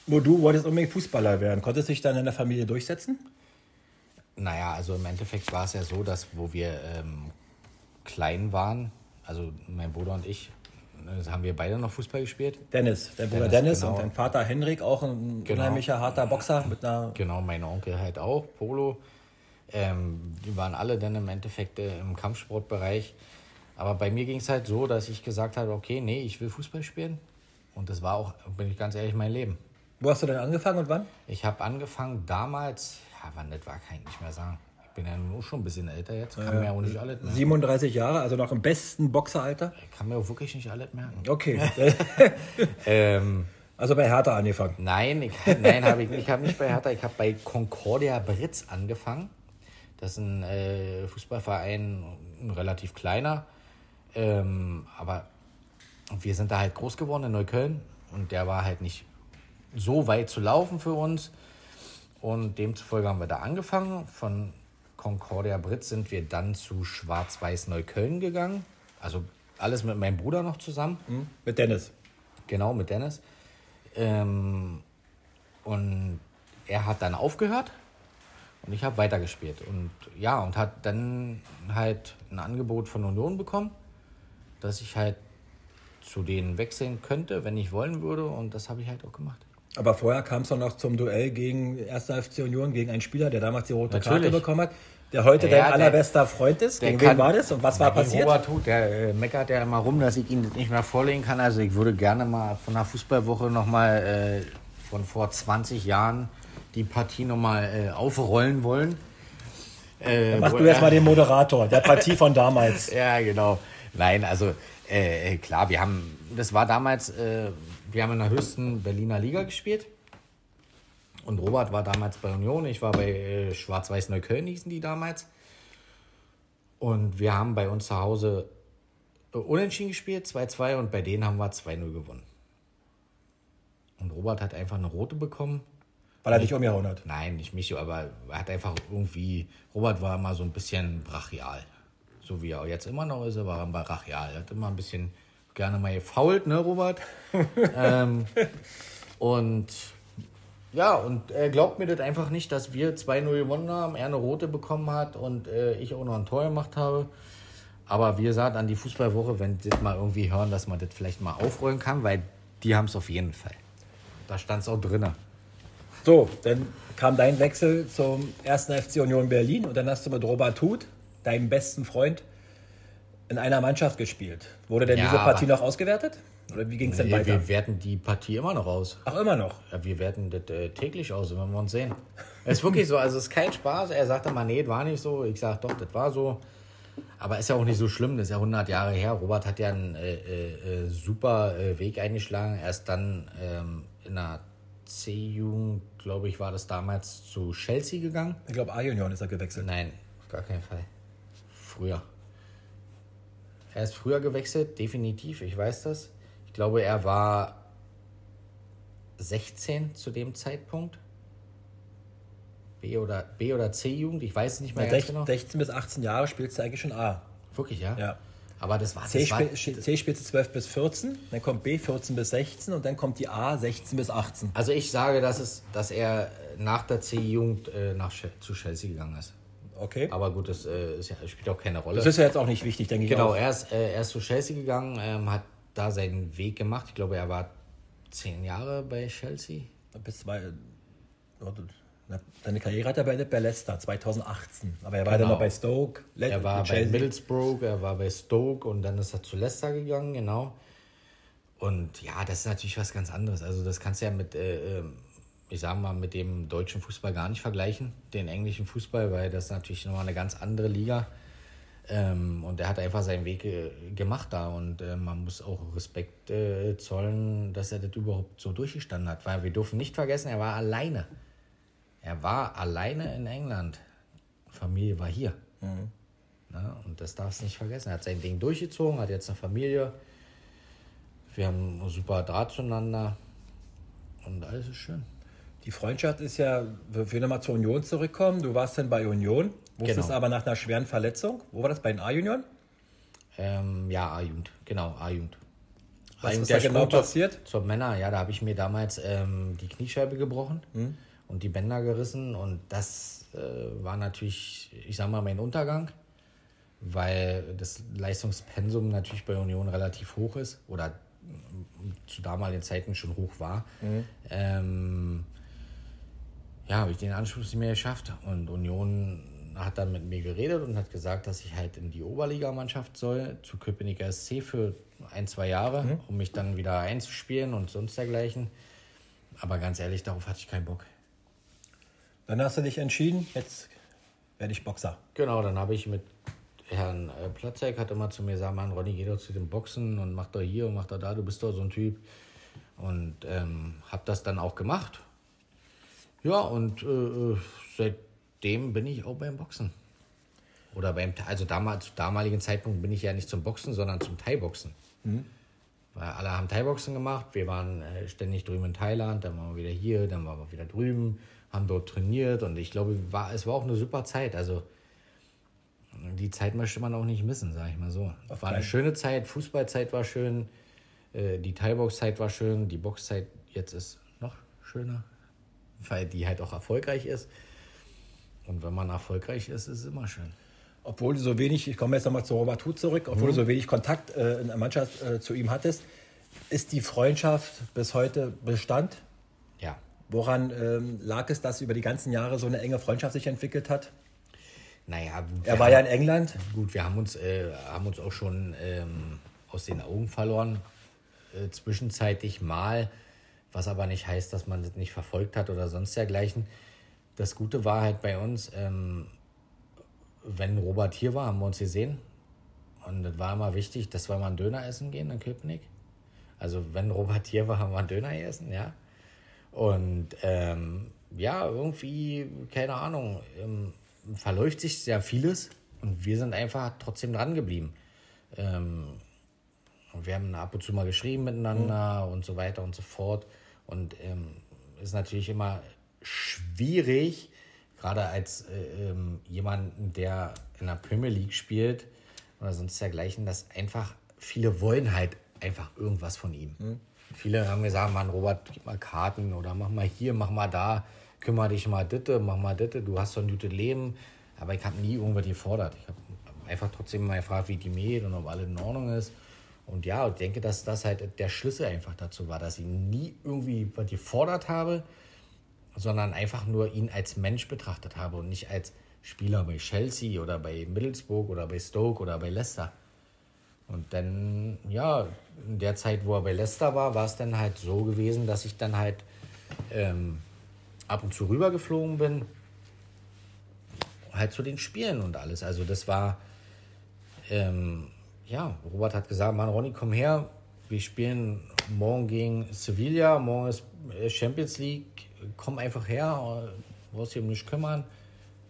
Nur du wolltest unbedingt Fußballer werden. Konntest du dich dann in der Familie durchsetzen? Naja, also im Endeffekt war es ja so, dass wo wir ähm, klein waren, also mein Bruder und ich, äh, haben wir beide noch Fußball gespielt. Dennis, dein Bruder Dennis, Dennis, genau. und dein Vater Henrik, auch ein Genau. unheimlicher harter Boxer mit einer. Genau, mein Onkel halt auch, Polo. Ähm, die waren alle dann im Endeffekt äh, im Kampfsportbereich. Aber bei mir ging es halt so, dass ich gesagt habe, okay, nee, ich will Fußball spielen. Und das war auch, bin ich ganz ehrlich, mein Leben. Wo hast du denn angefangen und wann? Ich habe angefangen damals, ja, wann das war, kann ich nicht mehr sagen. Ich bin ja nur schon ein bisschen älter jetzt, kann mir auch nicht alles merken. 37 Jahre, also noch im besten Boxeralter. Ich kann mir auch wirklich nicht alles merken. Okay. Ähm, also bei Hertha angefangen. Nein, ich, nein, habe ich nicht. Ich habe nicht bei Hertha, ich habe bei Concordia Britz angefangen. Das ist ein äh, Fußballverein, ein relativ kleiner. Ähm, aber wir sind da halt groß geworden in Neukölln und der war halt nicht so weit zu laufen für uns. Und demzufolge haben wir da angefangen. Von Concordia Britz sind wir dann zu Schwarz-Weiß Neukölln gegangen. Also alles mit meinem Bruder noch zusammen. Mit Dennis. Genau, mit Dennis. Ähm, und er hat dann aufgehört und ich habe weitergespielt. Und ja, und hat dann halt ein Angebot von Union bekommen, dass ich halt zu denen wechseln könnte, wenn ich wollen würde. Und das habe ich halt auch gemacht. Aber vorher kam es doch noch zum Duell gegen 1. FC Union, gegen einen Spieler, der damals die rote Karte Natürlich. bekommen hat, der heute Ja, dein der- allerbester Freund ist. Gegen wen war das und was war passiert? Robert Huth, der äh, meckert ja immer rum, dass ich ihn nicht mehr vorlegen kann. Also ich würde gerne mal von der Fußballwoche nochmal äh, von vor 20 Jahren die Partie nochmal äh, aufrollen wollen. Äh, Mach du jetzt er- mal den Moderator der Partie von damals. Ja, genau. Nein, also äh, klar, wir haben, das war damals, äh, wir haben in der höchsten Berliner Liga gespielt. Und Robert war damals bei Union, ich war bei äh, Schwarz-Weiß Neukölln, hießen die damals. Und wir haben bei uns zu Hause äh, unentschieden gespielt, 2-2, und bei denen haben wir 2-0 gewonnen. Und Robert hat einfach eine rote bekommen. Weil er dich umgehauen hat. Nein, nicht Micho, aber er hat einfach irgendwie, Robert war immer so ein bisschen brachial. So wie er jetzt immer noch ist, er war brachial. Er hat immer ein bisschen gerne mal gefault, ne, Robert? ähm, und ja, und er glaubt mir das einfach nicht, dass wir 2-0 gewonnen haben, er eine rote bekommen hat und äh, ich auch noch ein Tor gemacht habe. Aber wie gesagt, an die Fußballwoche, wenn Sie das mal irgendwie hören, dass man das vielleicht mal aufrollen kann, weil die haben es auf jeden Fall. Da stand es auch drinnen. So, dann kam dein Wechsel zum 1. FC Union Berlin und dann hast du mit Robert Huth, deinem besten Freund, in einer Mannschaft gespielt. Wurde denn Ja, diese Partie noch ausgewertet? Oder wie ging es denn Wir, weiter? wir werten die Partie immer noch aus. Ach, immer noch. Ja, wir werten das äh, täglich aus, wenn wir uns sehen. Es ist wirklich so, also es ist kein Spaß. Er sagt immer, nee, das war nicht so. Ich sage, doch, das war so. Aber ist ja auch nicht so schlimm, das ist ja 100 Jahre her. Robert hat ja einen äh, äh, äh, super äh, Weg eingeschlagen. Er ist dann ähm, in der C-Jugend, glaube ich, war das damals zu Chelsea gegangen. Ich glaube, A-Union ist er gewechselt. Nein, auf gar keinen Fall. Früher. Er ist früher gewechselt, definitiv, ich weiß das. Ich glaube, er war 16 zu dem Zeitpunkt. B- oder, B- oder C-Jugend, ich weiß es nicht mehr Ja, ganz 16, genau. 16 bis 18 Jahre spielst du eigentlich schon A. Wirklich, ja? Ja. Aber das war, C, das war spiel, C spielst du 12 bis 14, dann kommt B 14 bis 16 und dann kommt die A 16 bis 18. Also ich sage, dass, es, dass er nach der C-Jugend äh, nach zu Chelsea gegangen ist. Okay. Aber gut, das äh, ist spielt auch keine Rolle. Das ist ja jetzt auch nicht wichtig, denke ich. genau, er ist, äh, er ist zu Chelsea gegangen, ähm, hat da seinen Weg gemacht. Ich glaube, er war zehn Jahre bei Chelsea. Bis zwei, na, seine Karriere hat er bei, bei Leicester 2018. Aber er war Genau. dann noch bei Stoke. Le- Er war bei. Middlesbrough, er war bei Stoke und dann ist er zu Leicester gegangen, genau. Und ja, das ist natürlich was ganz anderes. Also das kannst du ja mit, äh, ähm, ich sag mal, mit dem deutschen Fußball gar nicht vergleichen, den englischen Fußball, weil das ist natürlich nochmal eine ganz andere Liga. Ähm, und er hat einfach seinen Weg äh, gemacht da und äh, man muss auch Respekt äh, zollen, dass er das überhaupt so durchgestanden hat, weil wir dürfen nicht vergessen, er war alleine. Er war alleine in England. Familie war hier. Ne? Und das darfst du nicht vergessen. Er hat sein Ding durchgezogen, hat jetzt eine Familie. Wir haben super Draht zueinander. Und alles ist schön. Die Freundschaft ist ja, wir wir nochmal zur Union zurückkommen. Du warst dann bei Union, musstest Genau. aber nach einer schweren Verletzung. Wo war das? Bei den A-Union? Ähm, ja, A-Jugend. Genau, A-Jugend. Was ist da genau zur- passiert? Zur Männer, ja, da habe ich mir damals ähm, die Kniescheibe gebrochen Hm? und die Bänder gerissen. Und das äh, war natürlich, ich sag mal, mein Untergang, weil das Leistungspensum natürlich bei Union relativ hoch ist oder mm, zu damaligen Zeiten schon hoch war. Hm? Ähm, ja, habe ich den Anschluss nicht mehr geschafft. Und Union hat dann mit mir geredet und hat gesagt, dass ich halt in die Oberligamannschaft soll, zu Köpenicker SC für ein, zwei Jahre, um mich dann wieder einzuspielen und sonst dergleichen. Aber ganz ehrlich, darauf hatte ich keinen Bock. Dann hast du dich entschieden, jetzt werde ich Boxer. Genau, dann habe ich mit Herrn äh, Platzek, hat immer zu mir gesagt, Mann, Ronny, geh doch zu dem Boxen und mach doch hier und mach doch da, du bist doch so ein Typ. Und ähm, habe das dann auch gemacht. Ja, und äh, äh, seitdem bin ich auch beim Boxen. Oder beim, also damals, zu damaligen Zeitpunkt bin ich ja nicht zum Boxen, sondern zum Thai-Boxen. Weil alle haben Thai-Boxen gemacht. Wir waren äh, ständig drüben in Thailand, dann waren wir wieder hier, dann waren wir wieder drüben, haben dort trainiert und ich glaube, war, es war auch eine super Zeit. Also die Zeit möchte man auch nicht missen, sage ich mal so. Es war eine schöne Zeit, Fußballzeit war schön, äh, die Thai-Box-Zeit war schön, die Boxzeit jetzt ist noch schöner, weil die halt auch erfolgreich ist. Und wenn man erfolgreich ist, ist es immer schön. Obwohl du so wenig, ich komme jetzt nochmal zu Robert Huth zurück, obwohl Mhm. du so wenig Kontakt äh, in der Mannschaft äh, zu ihm hattest, ist die Freundschaft bis heute Bestand? Ja. Woran ähm, lag es, dass über die ganzen Jahre so eine enge Freundschaft sich entwickelt hat? Naja, Er war ja haben- in England. Gut, wir haben uns, äh, haben uns auch schon ähm, aus den Augen verloren, äh, zwischenzeitlich mal, was aber nicht heißt, dass man das nicht verfolgt hat oder sonst dergleichen. Das Gute war halt bei uns, ähm, wenn Robert hier war, haben wir uns gesehen. Und das war immer wichtig, dass wir mal einen Döner essen gehen in Köpenick. Also wenn Robert hier war, haben wir einen Döner gegessen, ja. Und ähm, ja, irgendwie, keine Ahnung, ähm, verläuft sich sehr vieles und wir sind einfach trotzdem dran geblieben. Ähm, und wir haben ab und zu mal geschrieben miteinander und so weiter und so fort. Und ähm, ist natürlich immer schwierig, gerade als äh, ähm, jemanden, der in der Premier League spielt oder sonst dergleichen, dass einfach viele wollen halt einfach irgendwas von ihm. Viele haben gesagt, Mann, Robert, gib mal Karten oder mach mal hier, mach mal da, kümmere dich mal ditte, mach mal ditte, du hast so ein gutes Leben. Aber ich habe nie irgendwas gefordert. Ich habe einfach trotzdem mal gefragt, wie die geht und ob alles in Ordnung ist. Und ja, ich denke, dass das halt der Schlüssel einfach dazu war, dass ich nie irgendwie was gefordert habe, sondern einfach nur ihn als Mensch betrachtet habe und nicht als Spieler bei Chelsea oder bei Middlesbrough oder bei Stoke oder bei Leicester. Und dann, ja, in der Zeit, wo er bei Leicester war, war es dann halt so gewesen, dass ich dann halt ähm, ab und zu rübergeflogen bin, halt zu den Spielen und alles. Also das war, ähm, ja, Robert hat gesagt, Mann, Ronny, komm her, wir spielen morgen gegen Sevilla, morgen ist äh, Champions League. Komm einfach her, äh, brauchst dich um nichts kümmern.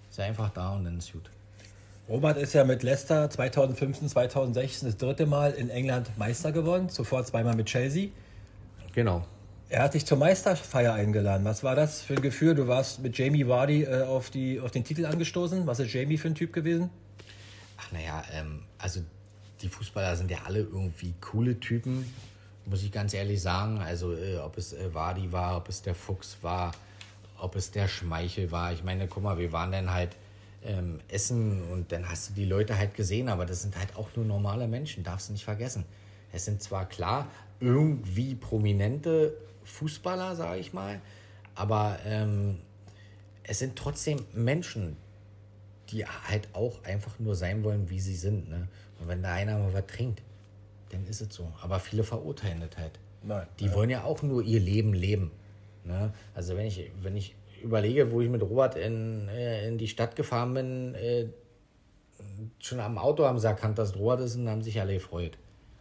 Sei einfach da und dann ist gut. Robert ist ja mit Leicester 2015, 2016 das dritte Mal in England Meister geworden, zuvor zweimal mit Chelsea. Genau. Er hat dich zur Meisterfeier eingeladen. Was war das für ein Gefühl? Du warst mit Jamie Vardy äh, auf, die, auf den Titel angestoßen. Was ist Jamie für ein Typ gewesen? Ach naja, ähm, also die Fußballer sind ja alle irgendwie coole Typen, muss ich ganz ehrlich sagen. Also äh, ob es äh, Vardy war, ob es der Fuchs war, ob es der Schmeichel war. Ich meine, guck mal, wir waren dann halt ähm, essen und dann hast du die Leute halt gesehen, aber das sind halt auch nur normale Menschen, darfst du nicht vergessen. Es sind zwar klar irgendwie prominente Fußballer, sage ich mal, aber ähm, es sind trotzdem Menschen, die halt auch einfach nur sein wollen, wie sie sind. Ne? Und wenn da einer mal was trinkt, dann ist es so. Aber viele verurteilen das halt. Nein, die wollen ja auch nur ihr Leben leben. Ne? Also wenn ich, wenn ich überlege, wo ich mit Robert in, äh, in die Stadt gefahren bin, äh, schon am Auto haben sie erkannt, dass Robert ist und haben sich alle gefreut.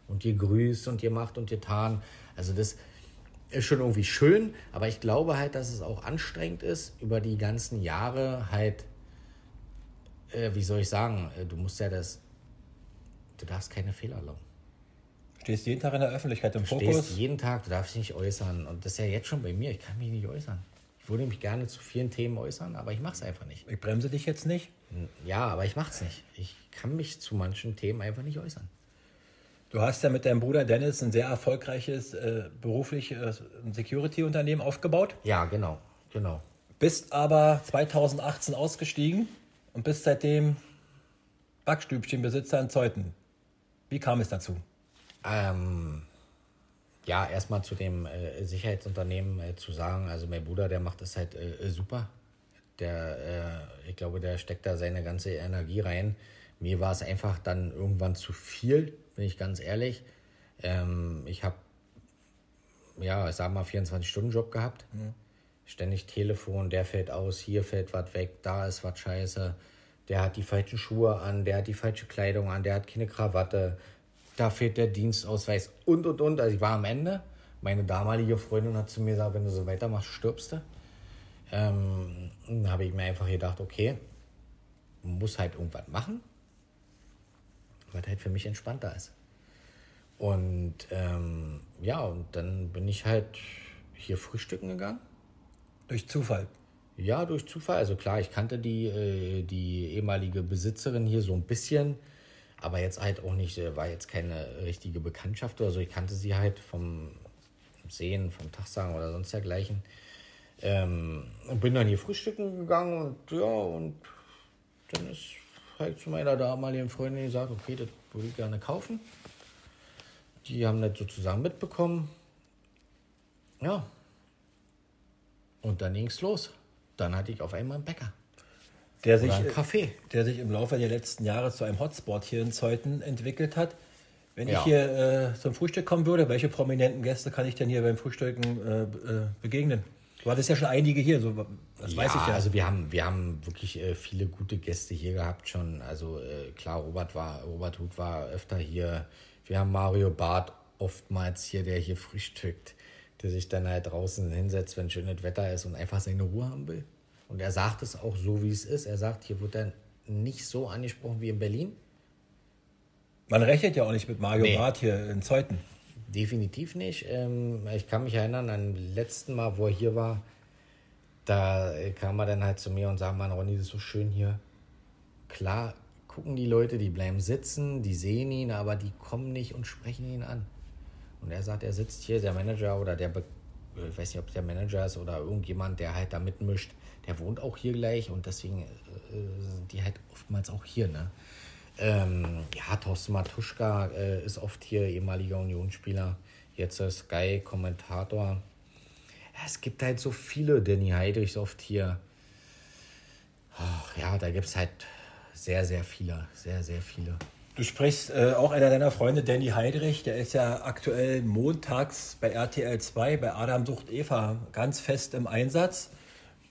Und ihr grüßt und ihr macht und ihr getan. Also das ist schon irgendwie schön, aber ich glaube halt, dass es auch anstrengend ist, über die ganzen Jahre halt, äh, wie soll ich sagen, äh, du musst ja das, du darfst keine Fehler erlauben. Stehst jeden Tag in der Öffentlichkeit im du Fokus? Stehst jeden Tag, du darfst dich nicht äußern. Und das ist ja jetzt schon bei mir, ich kann mich nicht äußern. Ich würde mich gerne zu vielen Themen äußern, aber ich mache es einfach nicht. Ich bremse dich jetzt nicht. Ja, aber ich mache es nicht. Ich kann mich zu manchen Themen einfach nicht äußern. Du hast ja mit deinem Bruder Dennis ein sehr erfolgreiches äh, berufliches Security-Unternehmen aufgebaut. Ja, genau, genau. Bist aber 2018 ausgestiegen und bist seitdem Backstübchenbesitzer in Zeuthen. Wie kam es dazu? Ähm, ja, erstmal zu dem äh, Sicherheitsunternehmen äh, zu sagen, also mein Bruder, der macht das halt äh, super. Der, äh, ich glaube, der steckt da seine ganze Energie rein. Mir war es einfach dann irgendwann zu viel, bin ich ganz ehrlich. Ähm, ich habe, ja, ich sag mal, 24-Stunden-Job gehabt. Mhm. Ständig Telefon, der fällt aus, hier fällt was weg, da ist was scheiße. Der hat die falschen Schuhe an, der hat die falsche Kleidung an, der hat keine Krawatte, da fehlt der Dienstausweis und und und. Also ich war am Ende. Meine damalige Freundin hat zu mir gesagt, wenn du so weitermachst, stirbst du. Ähm, dann habe ich mir einfach gedacht, okay, muss halt irgendwas machen, was halt für mich entspannter ist. Und ähm, ja, und dann bin ich halt hier frühstücken gegangen. Durch Zufall? Ja, durch Zufall. Also klar, ich kannte die, äh, die ehemalige Besitzerin hier so ein bisschen aber jetzt halt auch nicht, war jetzt keine richtige Bekanntschaft oder so. Ich kannte sie halt vom Sehen, vom Tagsagen oder sonst dergleichen. Ähm, und bin dann hier frühstücken gegangen und ja, und dann ist halt zu meiner damaligen Freundin gesagt, okay, das würde ich gerne kaufen. Die haben das sozusagen mitbekommen. Ja. Und dann ging es los. Dann hatte ich auf einmal einen Bäcker. Der sich, ein Café. der sich im Laufe der letzten Jahre zu einem Hotspot hier in Zeuthen entwickelt hat. Wenn Ja. ich hier äh, zum Frühstück kommen würde, welche prominenten Gäste kann ich denn hier beim Frühstücken äh, äh, begegnen? Du hattest ja schon einige hier, so, das weiß ich ja. Also wir haben, wir haben wirklich äh, viele gute Gäste hier gehabt schon. Also äh, klar, Robert war, Robert Huth war öfter hier. Wir haben Mario Barth oftmals hier, der hier frühstückt, der sich dann halt draußen hinsetzt, wenn schönes Wetter ist und einfach seine Ruhe haben will. Und er sagt es auch so, wie es ist. Er sagt, hier wird er nicht so angesprochen wie in Berlin. Man rechnet ja auch nicht mit Mario Nee. Barth hier in Zeuthen. Definitiv nicht. Ähm, ich kann mich erinnern an das letzten Mal, wo er hier war, da kam er dann halt zu mir und sagte, Mann, Ronny, das ist so schön hier. Klar gucken die Leute, die bleiben sitzen, die sehen ihn, aber die kommen nicht und sprechen ihn an. Und er sagt, er sitzt hier, der Manager oder der, ich weiß nicht, ob es der Manager ist oder irgendjemand, der halt da mitmischt, der wohnt auch hier gleich und deswegen äh, sind die halt oftmals auch hier, ne? Ähm, ja, Thorsten Matuschka äh, ist oft hier ehemaliger Unionsspieler, jetzt Sky-Kommentator. Es gibt halt so viele, Danny Heidrich ist oft hier. Ach, ja, da gibt es halt sehr, sehr viele, sehr, sehr viele. Du sprichst äh, auch einer deiner Freunde, Danny Heidrich, der ist ja aktuell montags bei RTL 2 bei Adam sucht Eva ganz fest im Einsatz.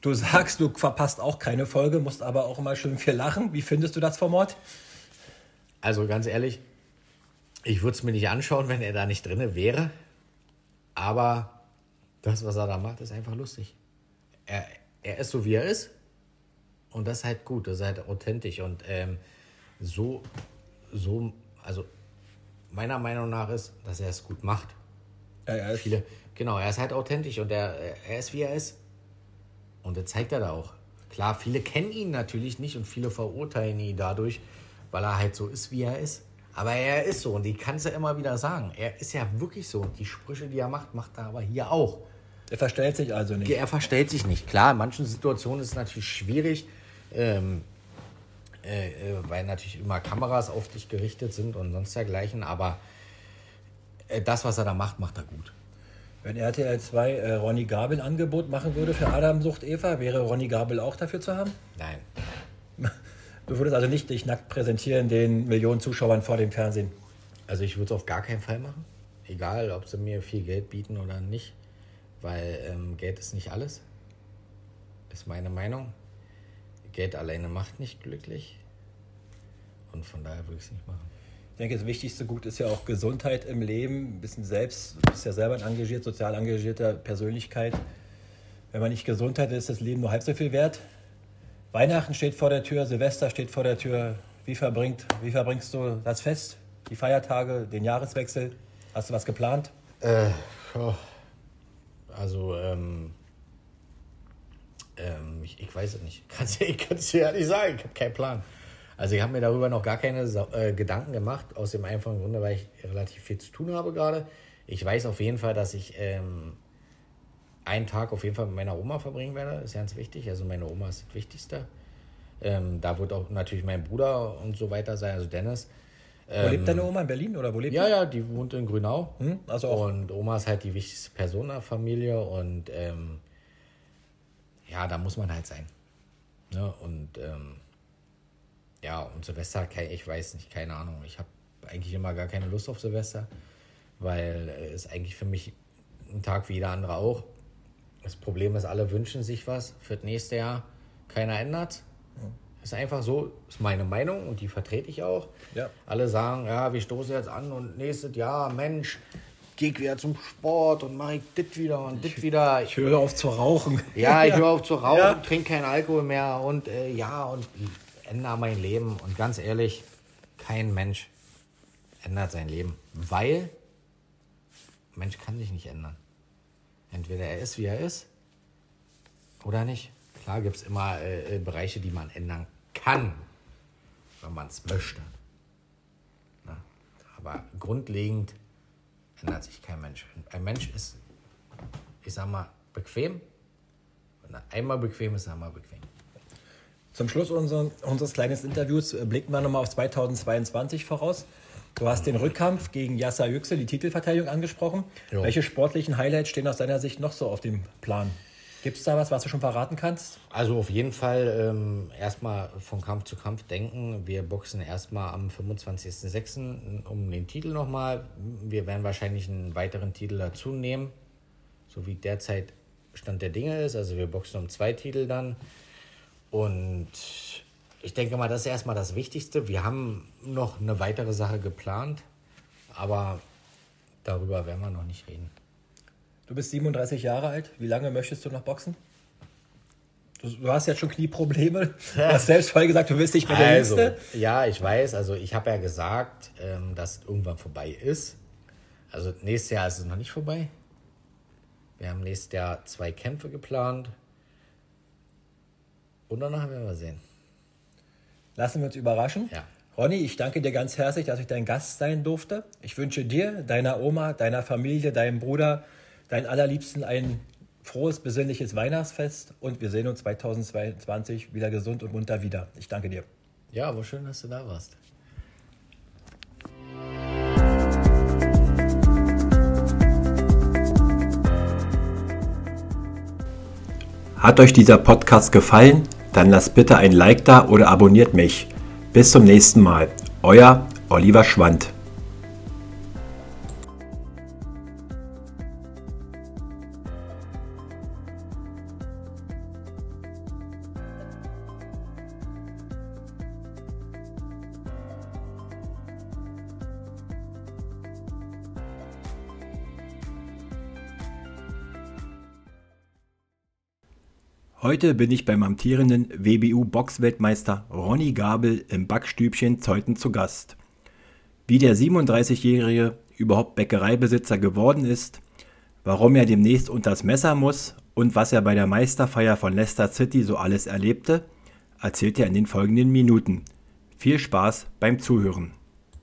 Du sagst, du verpasst auch keine Folge, musst aber auch immer schön viel lachen. Wie findest du das Format? Also ganz ehrlich, ich würde es mir nicht anschauen, wenn er da nicht drin wäre. Aber das, was er da macht, ist einfach lustig. Er, er ist so, wie er ist. Und das ist halt gut, das ist halt authentisch. Und ähm, so, so, also meiner Meinung nach ist, dass er es gut macht. Ja, er ist Viele, genau, er ist halt authentisch und er, er ist, wie er ist. Und das zeigt er da auch. Klar, viele kennen ihn natürlich nicht und viele verurteilen ihn dadurch, weil er halt so ist, wie er ist. Aber er ist so und die kannst du immer wieder sagen. Er ist ja wirklich so und die Sprüche, die er macht, macht er aber hier auch. Er verstellt sich also nicht. Er verstellt sich nicht. Klar, in manchen Situationen ist es natürlich schwierig, ähm, äh, äh, weil natürlich immer Kameras auf dich gerichtet sind und sonst dergleichen. Aber äh, das, was er da macht, macht er gut. Wenn RTL 2 äh, Ronny Gabel Angebot machen würde für Adam sucht Eva, wäre Ronny Gabel auch dafür zu haben? Nein. Du würdest also nicht dich nackt präsentieren den Millionen Zuschauern vor dem Fernsehen. Also ich würde es auf gar keinen Fall machen. Egal, ob sie mir viel Geld bieten oder nicht. Weil ähm, Geld ist nicht alles. Ist meine Meinung. Geld alleine macht nicht glücklich. Und von daher würde ich es nicht machen. Ich denke, das wichtigste Gut ist ja auch Gesundheit im Leben. Ein bisschen selbst, du bist ja selber ein engagiert, sozial engagierter Persönlichkeit. Wenn man nicht gesund hat, ist das Leben nur halb so viel wert. Weihnachten steht vor der Tür, Silvester steht vor der Tür. Wie, verbringt, wie verbringst du das Fest, die Feiertage, den Jahreswechsel? Hast du was geplant? Äh, oh. Also, ähm, ähm, ich, ich weiß es nicht. Kannst, ich kann es dir ja nicht sagen. Ich habe keinen Plan. Also, ich habe mir darüber noch gar keine äh, Gedanken gemacht. Aus dem einfachen Grunde, weil ich relativ viel zu tun habe gerade. Ich weiß auf jeden Fall, dass ich ähm, einen Tag auf jeden Fall mit meiner Oma verbringen werde. Ist ganz wichtig. Also, meine Oma ist das Wichtigste. Ähm, da wird auch natürlich mein Bruder und so weiter sein, also Dennis. Wo lebt deine Oma? In Berlin oder wo lebt Ja, die? ja, die wohnt in Grünau. Hm, also auch. Und Oma ist halt die wichtigste Person in der Familie und ähm, ja, da muss man halt sein. Ne? Und ähm, ja, und Silvester, ich weiß nicht, keine Ahnung. Ich habe eigentlich immer gar keine Lust auf Silvester, weil es eigentlich für mich ein Tag wie jeder andere auch. Das Problem ist, alle wünschen sich was für das nächste Jahr. Keiner ändert. Ist einfach so, ist meine Meinung und die vertrete ich auch. Ja. Alle sagen, ja, wir stoßen jetzt an und nächstes Jahr, Mensch, geh ich wieder zum Sport und mache ich das wieder und das wieder. Ich höre auf zu rauchen. Ja, ich höre auf zu rauchen, Ja. trinke keinen Alkohol mehr und äh, ja, und ändere mein Leben. Und ganz ehrlich, kein Mensch ändert sein Leben, weil Mensch kann sich nicht ändern. Entweder er ist, wie er ist, oder nicht. Klar gibt es immer äh, äh, Bereiche, die man ändern kann, wenn man es möchte. Na? Aber grundlegend ändert sich kein Mensch. Ein Mensch ist, ich sag mal, bequem. Wenn er einmal bequem ist, ist er einmal bequem. Zum Schluss unser, unseres kleinen Interviews blicken wir nochmal auf 2022 voraus. Du hast den Rückkampf gegen Yasser Yüksel, die Titelverteidigung angesprochen. Jo. Welche sportlichen Highlights stehen aus deiner Sicht noch so auf dem Plan? Gibt es da was, was du schon verraten kannst? Also auf jeden Fall ähm, erstmal von Kampf zu Kampf denken. Wir boxen erstmal am 25.06. um den Titel nochmal. Wir werden wahrscheinlich einen weiteren Titel dazu nehmen, so wie derzeit Stand der Dinge ist. Also wir boxen um zwei Titel dann. Und ich denke mal, das ist erstmal das Wichtigste. Wir haben noch eine weitere Sache geplant, aber darüber werden wir noch nicht reden. Du bist 37 Jahre alt. Wie lange möchtest du noch boxen? Du, du hast jetzt schon Knieprobleme. Du hast selbst vorher gesagt, du bist nicht mehr der Also, Jüngste. ja, ich weiß. Also ich habe ja gesagt, ähm, dass es irgendwann vorbei ist. Also nächstes Jahr ist es noch nicht vorbei. Wir haben nächstes Jahr zwei Kämpfe geplant. Und danach werden wir sehen. Lassen wir uns überraschen. Ja. Ronny, ich danke dir ganz herzlich, dass ich dein Gast sein durfte. Ich wünsche dir, deiner Oma, deiner Familie, deinem Bruder, deinen Allerliebsten ein frohes, besinnliches Weihnachtsfest und wir sehen uns 2022 wieder gesund und munter wieder. Ich danke dir. Ja, aber schön, dass du da warst. Hat euch dieser Podcast gefallen? Dann lasst bitte ein Like da oder abonniert mich. Bis zum nächsten Mal. Euer Oliver Schwand. Heute bin ich beim amtierenden WBU-Boxweltmeister Ronny Gabel im Backstübchen Zeuthen zu Gast. Wie der 37-Jährige überhaupt Bäckereibesitzer geworden ist, warum er demnächst unters Messer muss und was er bei der Meisterfeier von Leicester City so alles erlebte, erzählt er in den folgenden Minuten. Viel Spaß beim Zuhören.